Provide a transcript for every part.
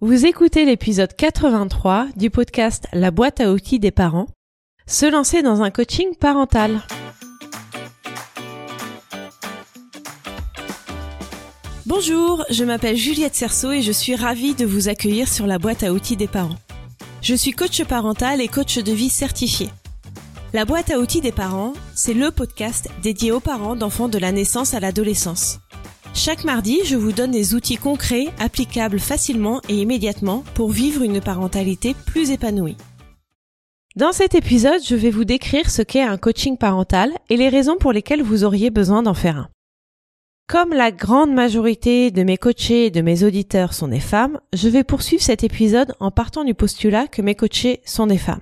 Vous écoutez l'épisode 83 du podcast La boîte à outils des parents, se lancer dans un coaching parental. Bonjour, je m'appelle Juliette Cerceau et je suis ravie de vous accueillir sur la boîte à outils des parents. Je suis coach parental et coach de vie certifié. La boîte à outils des parents, c'est le podcast dédié aux parents d'enfants de la naissance à l'adolescence. Chaque mardi, je vous donne des outils concrets, applicables facilement et immédiatement pour vivre une parentalité plus épanouie. Dans cet épisode, je vais vous décrire ce qu'est un coaching parental et les raisons pour lesquelles vous auriez besoin d'en faire un. Comme la grande majorité de mes coachés et de mes auditeurs sont des femmes, je vais poursuivre cet épisode en partant du postulat que mes coachés sont des femmes.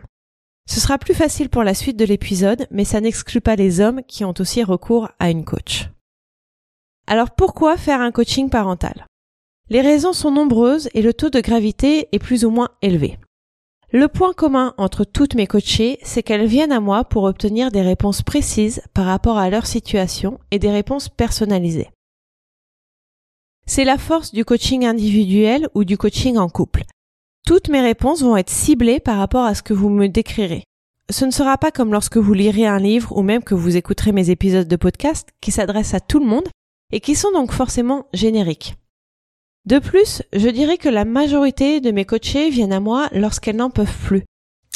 Ce sera plus facile pour la suite de l'épisode, mais ça n'exclut pas les hommes qui ont aussi recours à une coach. Alors pourquoi faire un coaching parental? Les raisons sont nombreuses et le taux de gravité est plus ou moins élevé. Le point commun entre toutes mes coachées, c'est qu'elles viennent à moi pour obtenir des réponses précises par rapport à leur situation et des réponses personnalisées. C'est la force du coaching individuel ou du coaching en couple. Toutes mes réponses vont être ciblées par rapport à ce que vous me décrirez. Ce ne sera pas comme lorsque vous lirez un livre ou même que vous écouterez mes épisodes de podcast qui s'adressent à tout le monde et qui sont donc forcément génériques. De plus, je dirais que la majorité de mes coachées viennent à moi lorsqu'elles n'en peuvent plus,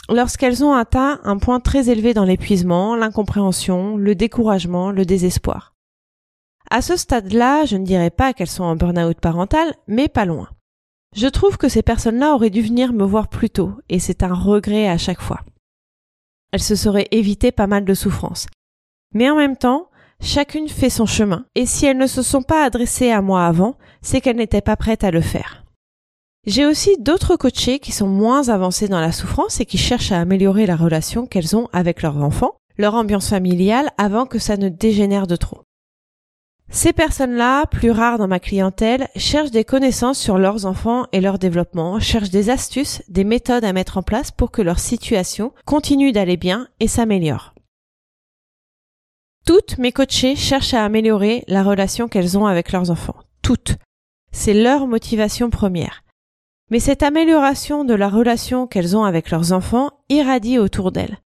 lorsqu'elles ont atteint un point très élevé dans l'épuisement, l'incompréhension, le découragement, le désespoir. À ce stade-là, je ne dirais pas qu'elles sont en burn-out parental, mais pas loin. Je trouve que ces personnes-là auraient dû venir me voir plus tôt, et c'est un regret à chaque fois. Elles se seraient évité pas mal de souffrances. Mais en même temps, Chacune fait son chemin, et si elles ne se sont pas adressées à moi avant, c'est qu'elles n'étaient pas prêtes à le faire. J'ai aussi d'autres coachés qui sont moins avancés dans la souffrance et qui cherchent à améliorer la relation qu'elles ont avec leurs enfants, leur ambiance familiale avant que ça ne dégénère de trop. Ces personnes-là, plus rares dans ma clientèle, cherchent des connaissances sur leurs enfants et leur développement, cherchent des astuces, des méthodes à mettre en place pour que leur situation continue d'aller bien et s'améliore. Toutes mes coachées cherchent à améliorer la relation qu'elles ont avec leurs enfants. Toutes. C'est leur motivation première. Mais cette amélioration de la relation qu'elles ont avec leurs enfants irradie autour d'elles.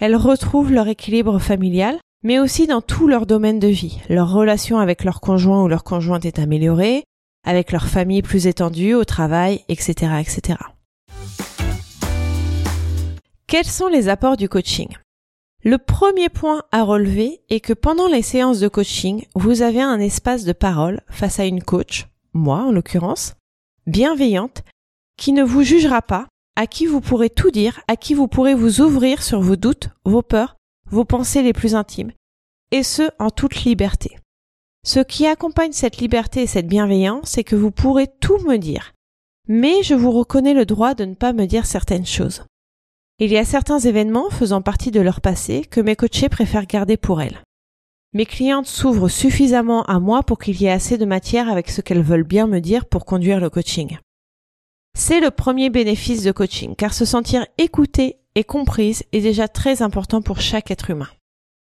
Elles retrouvent leur équilibre familial, mais aussi dans tous leurs domaines de vie. Leur relation avec leur conjoint ou leur conjointe est améliorée, avec leur famille plus étendue, au travail, etc., etc. Quels sont les apports du coaching? Le premier point à relever est que pendant les séances de coaching, vous avez un espace de parole face à une coach, moi en l'occurrence, bienveillante, qui ne vous jugera pas, à qui vous pourrez tout dire, à qui vous pourrez vous ouvrir sur vos doutes, vos peurs, vos pensées les plus intimes, et ce en toute liberté. Ce qui accompagne cette liberté et cette bienveillance, c'est que vous pourrez tout me dire, mais je vous reconnais le droit de ne pas me dire certaines choses. Il y a certains événements faisant partie de leur passé que mes coachés préfèrent garder pour elles. Mes clientes s'ouvrent suffisamment à moi pour qu'il y ait assez de matière avec ce qu'elles veulent bien me dire pour conduire le coaching. C'est le premier bénéfice de coaching, car se sentir écoutée et comprise est déjà très important pour chaque être humain.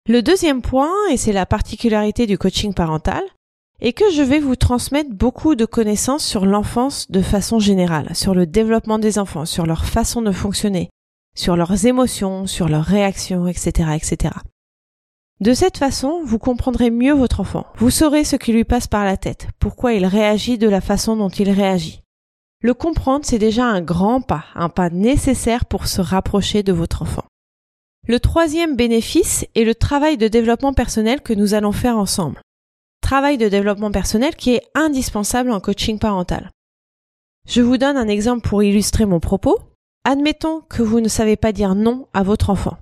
Le deuxième point, et c'est la particularité du coaching parental, est que je vais vous transmettre beaucoup de connaissances sur l'enfance de façon générale, sur le développement des enfants, sur leur façon de fonctionner, sur leurs émotions, sur leurs réactions, etc., etc. De cette façon, vous comprendrez mieux votre enfant. Vous saurez ce qui lui passe par la tête, pourquoi il réagit de la façon dont il réagit. Le comprendre, c'est déjà un grand pas, un pas nécessaire pour se rapprocher de votre enfant. Le troisième bénéfice est le travail de développement personnel que nous allons faire ensemble. Travail de développement personnel qui est indispensable en coaching parental. Je vous donne un exemple pour illustrer mon propos. Admettons que vous ne savez pas dire non à votre enfant.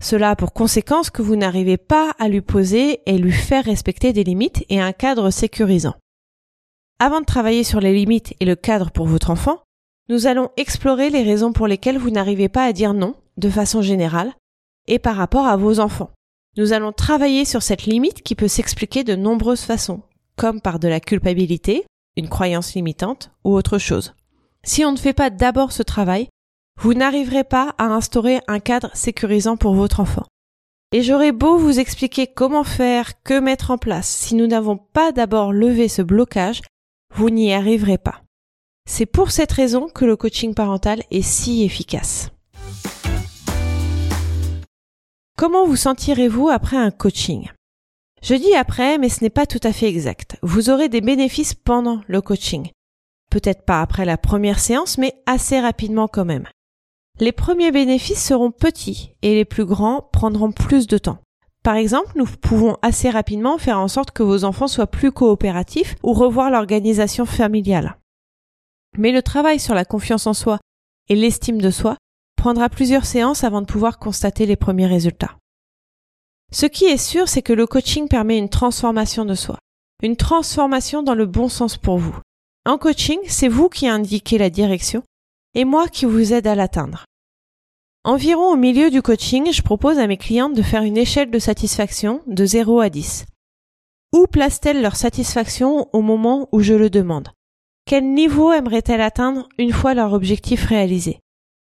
Cela a pour conséquence que vous n'arrivez pas à lui poser et lui faire respecter des limites et un cadre sécurisant. Avant de travailler sur les limites et le cadre pour votre enfant, nous allons explorer les raisons pour lesquelles vous n'arrivez pas à dire non de façon générale et par rapport à vos enfants. Nous allons travailler sur cette limite qui peut s'expliquer de nombreuses façons, comme par de la culpabilité, une croyance limitante ou autre chose. Si on ne fait pas d'abord ce travail, vous n'arriverez pas à instaurer un cadre sécurisant pour votre enfant. Et j'aurais beau vous expliquer comment faire, que mettre en place, si nous n'avons pas d'abord levé ce blocage, vous n'y arriverez pas. C'est pour cette raison que le coaching parental est si efficace. Comment vous sentirez-vous après un coaching? Je dis après, mais ce n'est pas tout à fait exact. Vous aurez des bénéfices pendant le coaching. Peut-être pas après la première séance, mais assez rapidement quand même. Les premiers bénéfices seront petits et les plus grands prendront plus de temps. Par exemple, nous pouvons assez rapidement faire en sorte que vos enfants soient plus coopératifs ou revoir l'organisation familiale. Mais le travail sur la confiance en soi et l'estime de soi prendra plusieurs séances avant de pouvoir constater les premiers résultats. Ce qui est sûr, c'est que le coaching permet une transformation de soi, une transformation dans le bon sens pour vous. En coaching, c'est vous qui indiquez la direction et moi qui vous aide à l'atteindre. Environ au milieu du coaching, je propose à mes clientes de faire une échelle de satisfaction de 0 à 10. Où placent-elles leur satisfaction au moment où je le demande? Quel niveau aimeraient-elles atteindre une fois leur objectif réalisé?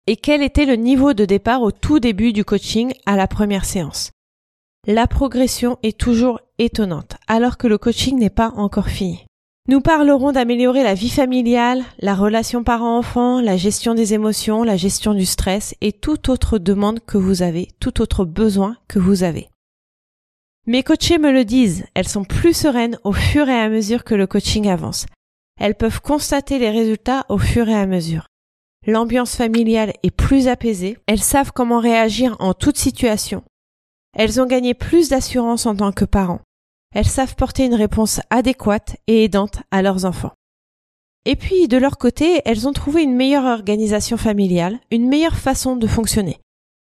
Et quel était le niveau de départ au tout début du coaching à la première séance? La progression est toujours étonnante, alors que le coaching n'est pas encore fini. Nous parlerons d'améliorer la vie familiale, la relation parent-enfant, la gestion des émotions, la gestion du stress et toute autre demande que vous avez, tout autre besoin que vous avez. Mes coachées me le disent, elles sont plus sereines au fur et à mesure que le coaching avance. Elles peuvent constater les résultats au fur et à mesure. L'ambiance familiale est plus apaisée, elles savent comment réagir en toute situation. Elles ont gagné plus d'assurance en tant que parents elles savent porter une réponse adéquate et aidante à leurs enfants. Et puis, de leur côté, elles ont trouvé une meilleure organisation familiale, une meilleure façon de fonctionner.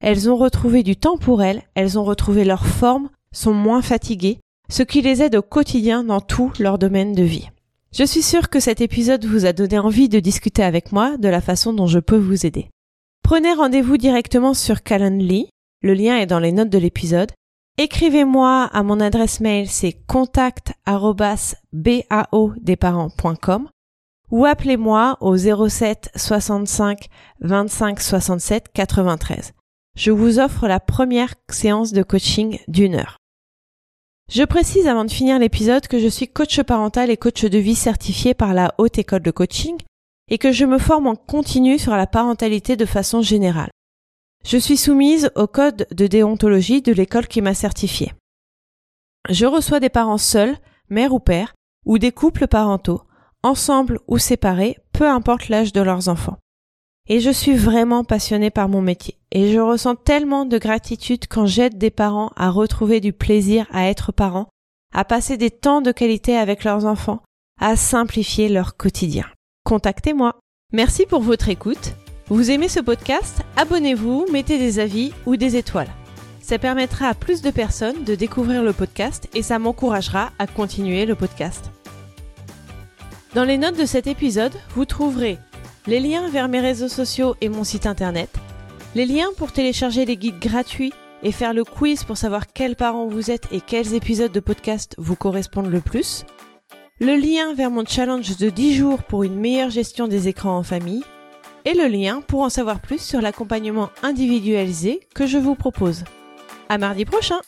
Elles ont retrouvé du temps pour elles, elles ont retrouvé leur forme, sont moins fatiguées, ce qui les aide au quotidien dans tout leur domaine de vie. Je suis sûre que cet épisode vous a donné envie de discuter avec moi de la façon dont je peux vous aider. Prenez rendez-vous directement sur Calendly, le lien est dans les notes de l'épisode, Écrivez-moi à mon adresse mail, c'est contact@baodesparents.com ou appelez-moi au 07 65 25 67 93. Je vous offre la première séance de coaching d'une heure. Je précise avant de finir l'épisode que je suis coach parental et coach de vie certifié par la Haute École de Coaching et que je me forme en continu sur la parentalité de façon générale. Je suis soumise au code de déontologie de l'école qui m'a certifiée. Je reçois des parents seuls, mère ou père, ou des couples parentaux, ensemble ou séparés, peu importe l'âge de leurs enfants. Et je suis vraiment passionnée par mon métier, et je ressens tellement de gratitude quand j'aide des parents à retrouver du plaisir à être parents, à passer des temps de qualité avec leurs enfants, à simplifier leur quotidien. Contactez-moi. Merci pour votre écoute vous aimez ce podcast? Abonnez-vous, mettez des avis ou des étoiles. Ça permettra à plus de personnes de découvrir le podcast et ça m'encouragera à continuer le podcast. Dans les notes de cet épisode, vous trouverez les liens vers mes réseaux sociaux et mon site internet, les liens pour télécharger les guides gratuits et faire le quiz pour savoir quels parents vous êtes et quels épisodes de podcast vous correspondent le plus, le lien vers mon challenge de 10 jours pour une meilleure gestion des écrans en famille, et le lien pour en savoir plus sur l'accompagnement individualisé que je vous propose. À mardi prochain!